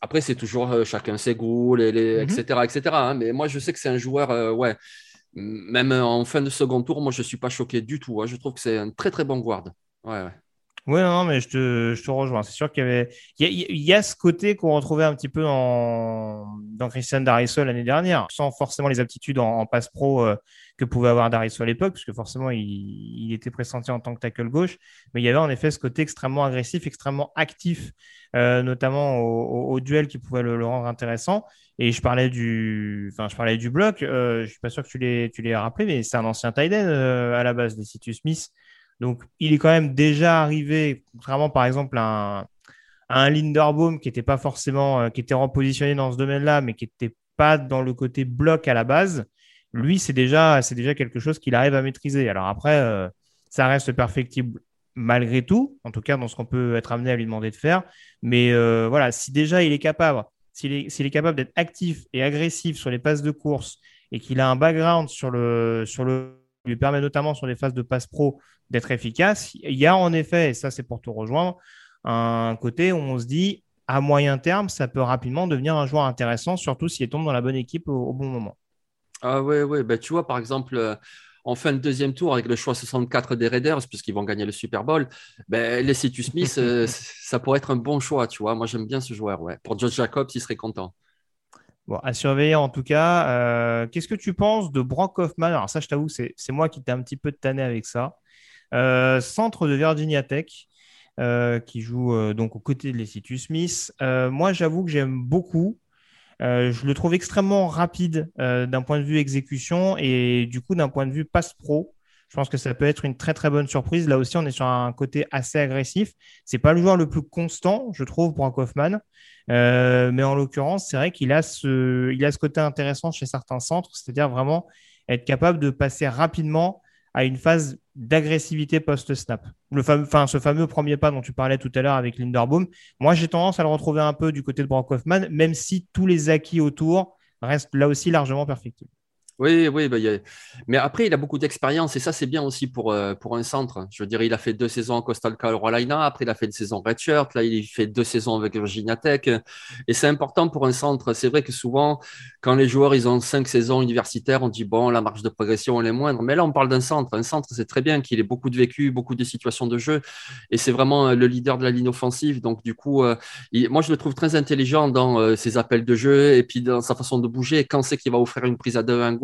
Speaker 2: Après, c'est toujours euh, chacun ses goûts, les, les etc. Mhm. etc. Hein. Mais moi, je sais que c'est un joueur, euh, ouais. Même en fin de second tour, moi, je ne suis pas choqué du tout. Hein. Je trouve que c'est un très, très bon guard. Ouais, ouais.
Speaker 1: Oui, non, mais je te, je te rejoins. C'est sûr qu'il y avait. Il y, a, ce côté qu'on retrouvait un petit peu dans Christian Darisso l'année dernière, sans forcément les aptitudes en, passe pro euh, que pouvait avoir Darisso à l'époque, puisque forcément il, était pressenti en tant que tackle gauche. Mais il y avait en effet ce côté extrêmement agressif, extrêmement actif, euh, notamment au, duel qui pouvait le, rendre intéressant. Et je parlais du, enfin, je parlais du bloc. Euh, je suis pas sûr que tu l'aies, rappelé, mais c'est un ancien tight end à la base des Citus Smith. Donc, il est quand même déjà arrivé, contrairement par exemple à un, Linderbaum qui était pas forcément, euh, qui était repositionné dans ce domaine-là, mais qui n'était pas dans le côté bloc à la base. Lui, c'est déjà, quelque chose qu'il arrive à maîtriser. Alors après, euh, ça reste perfectible malgré tout, en tout cas dans ce qu'on peut être amené à lui demander de faire. Mais euh, voilà, si déjà il est capable, s'il est, est, capable d'être actif et agressif sur les passes de course et qu'il a un background sur le, sur le lui permet notamment sur les phases de passe pro d'être efficace. Il y a en effet, et ça c'est pour te rejoindre, un côté où on se dit à moyen terme, ça peut rapidement devenir un joueur intéressant, surtout s'il tombe dans la bonne équipe au, bon moment.
Speaker 2: Ah ouais, ouais. Ben, tu vois, par exemple, euh, en fin de deuxième tour, avec le choix 64 des Raiders, puisqu'ils vont gagner le Super Bowl, ben, les Citus Smith, euh, ça pourrait être un bon choix, tu vois. Moi, j'aime bien ce joueur, ouais. Pour Josh Jacobs, il serait content.
Speaker 1: Bon, à surveiller en tout cas. Euh, qu'est-ce que tu penses de Brock Hoffman? Alors ça, je t'avoue, c'est moi qui t'ai un petit peu tanné avec ça. Euh, centre de Virginia Tech, euh, qui joue donc aux côtés de Lecitus Smith. moi, j'avoue que j'aime beaucoup. Je le trouve extrêmement rapide d'un point de vue exécution et du coup d'un point de vue passe pro. Je pense que ça peut être une très très bonne surprise. Là aussi, on est sur un côté assez agressif. C'est pas le joueur le plus constant, je trouve, pour un Kaufman. Euh, mais en l'occurrence, c'est vrai qu'il a ce, il a ce côté intéressant chez certains centres, c'est-à-dire vraiment être capable de passer rapidement à une phase d'agressivité post-snap. Ce fameux premier pas dont tu parlais tout à l'heure avec Linderbaum, moi j'ai tendance à le retrouver un peu du côté de Brock Hoffman, même si tous les acquis autour restent là aussi largement perfectibles.
Speaker 2: Oui, oui, bah, mais après, il a beaucoup d'expérience et ça, c'est bien aussi pour, euh, pour un centre. Je veux dire, il a fait deux saisons en Coastal Carolina, après, il a fait une saison Redshirt, là, il fait deux saisons avec Virginia Tech. Et c'est important pour un centre. C'est vrai que souvent, quand les joueurs ils ont cinq saisons universitaires, on dit, bon, la marge de progression, elle est moindre. Mais là, on parle d'un centre. Un centre, c'est très bien qu'il ait beaucoup de vécu, beaucoup de situations de jeu. Et c'est vraiment euh, le leader de la ligne offensive. Donc, du coup, euh, moi, je le trouve très intelligent dans ses appels de jeu et puis dans sa façon de bouger. Quand c'est qu'il va offrir une prise à deux, un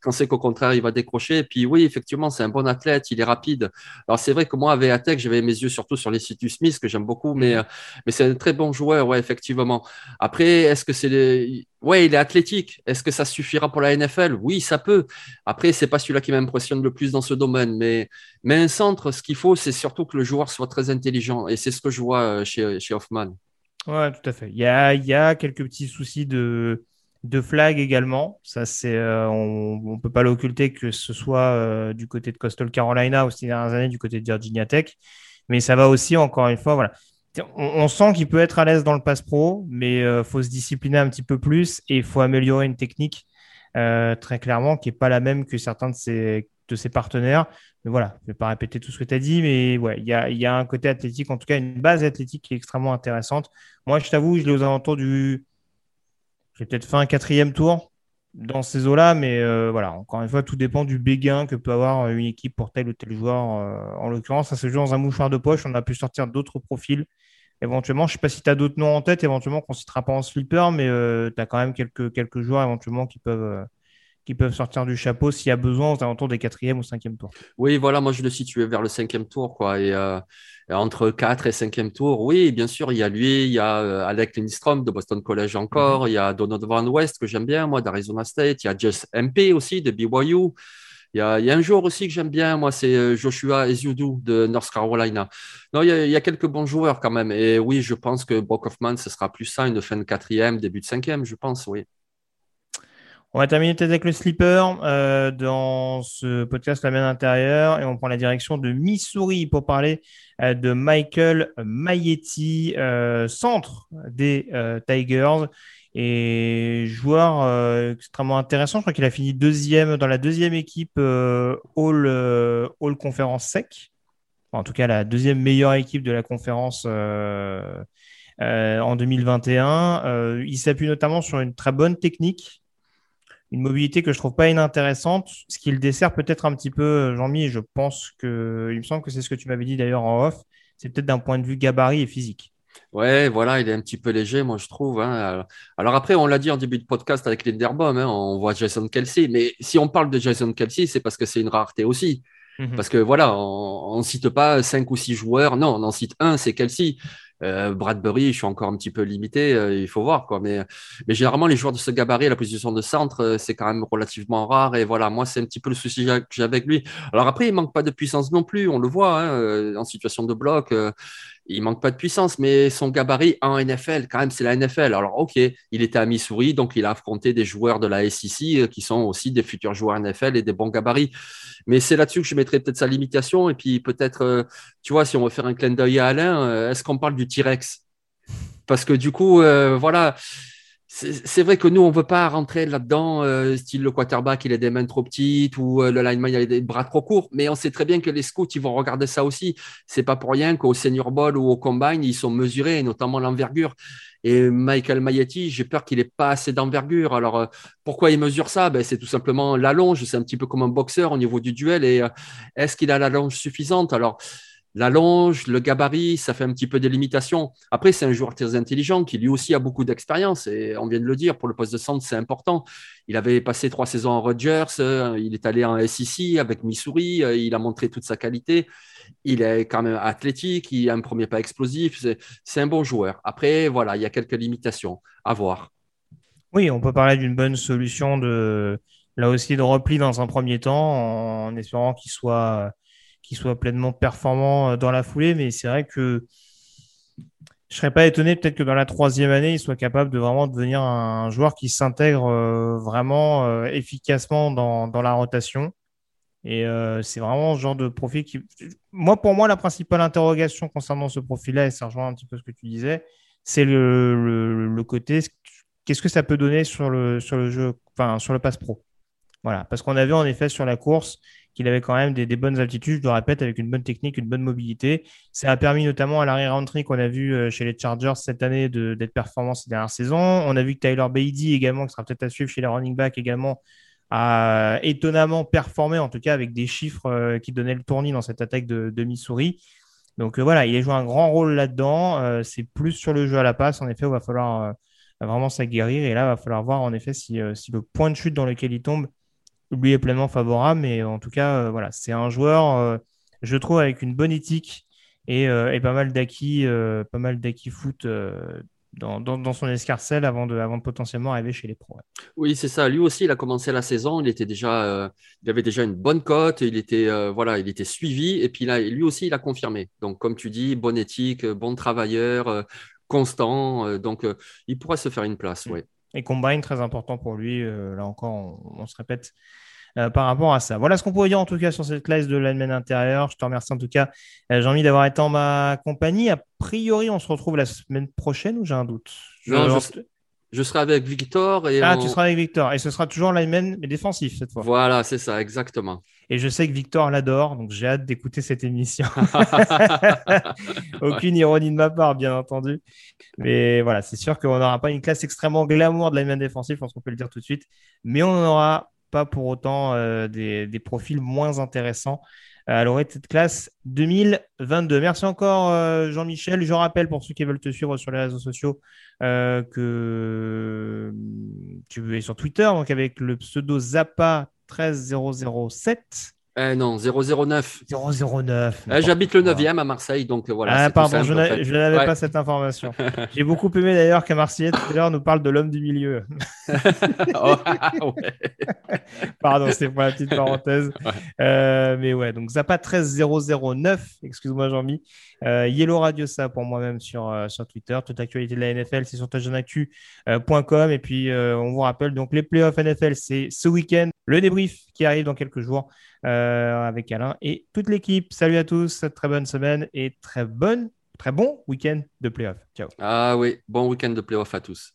Speaker 2: quand c'est qu'au contraire, il va décrocher. Et puis oui, effectivement, c'est un bon athlète, il est rapide. Alors c'est vrai que moi, avec Atec, j'avais mes yeux surtout sur les Citus Smith, que j'aime beaucoup, mais, mhm. mais c'est un très bon joueur, ouais, effectivement. Après, est-ce que c'est les... Ouais, il est athlétique. Est-ce que ça suffira pour la NFL Oui, ça peut. Après, c'est pas celui-là qui m'impressionne le plus dans ce domaine, mais, mais un centre, ce qu'il faut, c'est surtout que le joueur soit très intelligent. Et c'est ce que je vois euh, chez, chez Hoffman.
Speaker 1: Ouais, tout à fait. Il y a, il y a quelques petits soucis de, de flag également. Ça, c'est, euh, on ne peut pas l'occulter que ce soit euh, du côté de Coastal Carolina ou ces dernières années du côté de Virginia Tech. Mais ça va aussi, encore une fois, voilà. On, sent qu'il peut être à l'aise dans le pass pro, mais il euh, faut se discipliner un petit peu plus et il faut améliorer une technique très clairement qui n'est pas la même que certains de ses, de ses partenaires. Mais voilà, je ne vais pas répéter tout ce que tu as dit, mais ouais, il y a, y a, un côté athlétique, en tout cas une base athlétique qui est extrêmement intéressante. Moi, je t'avoue, je l'ai aux alentours du j'ai peut-être fait un quatrième tour dans ces eaux-là, mais euh, voilà, encore une fois, tout dépend du béguin que peut avoir une équipe pour tel ou tel joueur. Euh, en l'occurrence, ça se joue dans un mouchoir de poche. On a pu sortir d'autres profils. Éventuellement, je ne sais pas si tu as d'autres noms en tête, éventuellement qu'on ne citera pas en slipper, mais euh, tu as quand même quelques joueurs éventuellement qui peuvent, qui peuvent sortir du chapeau s'il y a besoin aux alentours des quatrième ou cinquième tours.
Speaker 2: Oui, voilà, moi je le situais vers le cinquième tour, quoi. Et entre 4 et 5e tour, oui, bien sûr, il y a lui, il y a euh, Alec Lindstrom de Boston College encore, mhm. il y a Donovan West que j'aime bien, moi, d'Arizona State, il y a Jess MP aussi de BYU. Il y, a, il y a un joueur aussi que j'aime bien, moi, c'est euh, Joshua Ezeudu de North Carolina. Non, il y, a, il y, a, quelques bons joueurs quand même. Et oui, je pense que Brock Hoffman, ce sera plus ça, une fin de quatrième, début de cinquième, je pense, oui.
Speaker 1: On va terminer peut-être avec le slipper euh, dans ce podcast La main intérieure et on prend la direction de Missouri pour parler euh, de Michael Maietti, euh, centre des Tigers et joueur extrêmement intéressant. Je crois qu'il a fini deuxième dans la deuxième équipe All, All Conference Sec. en tout cas, la deuxième meilleure équipe de la conférence en 2021. il s'appuie notamment sur une très bonne technique une mobilité que je trouve pas inintéressante, ce qui le dessert peut-être un petit peu, euh, Jean-Mi, je pense que, il me semble que c'est ce que tu m'avais dit d'ailleurs en off, c'est peut-être d'un point de vue gabarit et physique.
Speaker 2: Ouais, voilà, il est un petit peu léger, moi je trouve. Hein. Alors après, on l'a dit en début de podcast avec Linderbaum, hein, on voit Jason Kelsey, mais si on parle de Jason Kelsey, c'est parce que c'est une rareté aussi. Mhm. Parce que voilà, on ne cite pas cinq ou six joueurs, non, on en cite un, c'est Kelsey. Euh, Bradbury, je suis encore un petit peu limité, euh, il faut voir quoi. Mais, généralement, les joueurs de ce gabarit, la position de centre, euh, c'est quand même relativement rare. Et voilà, moi, c'est un petit peu le souci que j'ai avec lui. Alors après, il manque pas de puissance non plus, on le voit hein, en situation de bloc il manque pas de puissance, mais son gabarit en NFL, quand même, c'est la NFL. Alors, ok, il était à Missouri, donc il a affronté des joueurs de la SEC euh, qui sont aussi des futurs joueurs NFL et des bons gabarits. Mais c'est là-dessus que je mettrais peut-être sa limitation. Et puis, peut-être, euh, tu vois, si on veut faire un clin d'œil à Alain, euh, est-ce qu'on parle du T-Rex? Parce que du coup, voilà c'est vrai que nous, on ne veut pas rentrer là-dedans, euh, style le quarterback, il a des mains trop petites ou euh, le lineman, il a des bras trop courts. Mais on sait très bien que les scouts, ils vont regarder ça aussi. C'est pas pour rien qu'au Senior Bowl ou au Combine, ils sont mesurés, notamment l'envergure. Et Michael Maietti, j'ai peur qu'il n'ait pas assez d'envergure. Alors, euh, pourquoi il mesure ça? Ben, C'est tout simplement la longe. C'est un petit peu comme un boxeur au niveau du duel. Et est-ce qu'il a la longe suffisante? Alors, la longe, le gabarit, ça fait un petit peu des limitations. Après, c'est un joueur très intelligent qui lui aussi a beaucoup d'expérience et on vient de le dire, pour le poste de centre, c'est important. Il avait passé trois saisons en Rodgers, euh, il est allé en SEC avec Missouri, euh, il a montré toute sa qualité. Il est quand même athlétique, il a un premier pas explosif, c'est un bon joueur. Après, voilà, il y a quelques limitations à voir.
Speaker 1: Oui, on peut parler d'une bonne solution de là aussi de repli dans un premier temps, en espérant qu'il soit, qu'il soit pleinement performant dans la foulée. Mais c'est vrai que je serais pas étonné peut-être que dans la troisième année, il soit capable de vraiment devenir un joueur qui s'intègre euh, vraiment euh, efficacement dans, dans, la rotation. Et euh, c'est vraiment ce genre de profil qui. Moi, pour moi, la principale interrogation concernant ce profil-là, et ça rejoint un petit peu ce que tu disais, c'est le, côté qu'est-ce que ça peut donner sur le, sur le jeu, enfin, sur le pass pro. Voilà. Parce qu'on a vu en effet sur la course, qu'il avait quand même des, bonnes altitudes, je le répète, avec une bonne technique, une bonne mobilité. Ça a permis notamment à l'arrière entry qu'on a vu euh, chez les Chargers cette année d'être performant ces dernières saisons. On a vu que Tyler Beatty également, qui sera peut-être à suivre chez les running backs également, a étonnamment performé, en tout cas avec des chiffres euh, qui donnaient le tournis dans cette attaque de, Missouri. Donc euh, voilà, il a joué un grand rôle là-dedans. c'est plus sur le jeu à la passe, en effet, il va falloir vraiment s'aguerrir. Et là, il va falloir voir en effet si, le point de chute dans lequel il tombe lui est pleinement favorable. Mais en tout cas, euh, voilà, c'est un joueur, euh, je trouve, avec une bonne éthique et, euh, pas mal d'acquis, pas mal d'acquis foot. Dans, dans, son escarcelle avant de, avant de potentiellement arriver chez les pros.
Speaker 2: Oui, c'est ça. Lui aussi, il a commencé la saison. Il était déjà, il avait déjà une bonne cote. Il était, voilà, il était suivi. Et puis là, lui aussi, il a confirmé. Donc, comme tu dis, bonne éthique, bon travailleur, constant. donc, il pourra se faire une place. Oui.
Speaker 1: Et combine très important pour lui. là encore, on se répète euh, par rapport à ça. Voilà ce qu'on pourrait dire en tout cas sur cette classe de l'admin intérieur. Je te remercie en tout cas, euh, Jean-Mi, d'avoir été en ma compagnie. A priori, on se retrouve la semaine prochaine ou j'ai un doute?
Speaker 2: Je serai avec Victor. Et
Speaker 1: ah, tu seras avec Victor. Et ce sera toujours lineman, mais défensif cette fois.
Speaker 2: Voilà, c'est ça, exactement.
Speaker 1: Et je sais que Victor l'adore, donc j'ai hâte d'écouter cette émission. Aucune ironie de ma part, bien entendu. Mais voilà, c'est sûr qu'on n'aura pas une classe extrêmement glamour de lineman défensif, je pense qu'on peut le dire tout de suite. Mais on aura pas pour autant euh, des, profils moins intéressants euh, à l'orée de cette classe 2022. Merci encore euh, Jean-Michel. Je rappelle pour ceux qui veulent te suivre sur les réseaux sociaux que tu es sur Twitter, donc avec le pseudo Zappa 13007.
Speaker 2: Eh non, 009.
Speaker 1: 009.
Speaker 2: Eh, j'habite le 9e à Marseille, donc voilà.
Speaker 1: Ah, pardon, je n'avais pas cette information. J'ai beaucoup aimé d'ailleurs qu'un Marseillais tout à l'heure nous parle de l'homme du milieu. oh, pardon, c'est pour la petite parenthèse. Euh, mais ouais, donc Zappa 13009, excuse-moi Jean-Mi. Euh, Yellow Radio, ça pour moi-même sur, euh, sur Twitter. Toute actualité de la NFL, c'est sur touchdownactu.com. Et puis, on vous rappelle, donc les playoffs NFL, c'est ce week-end. Le débrief qui arrive dans quelques jours. Euh, avec Alain et toute l'équipe. Salut à tous, très bonne semaine et très bonne, très bon week-end de playoff. Ciao.
Speaker 2: Ah oui, bon week-end de playoff à tous.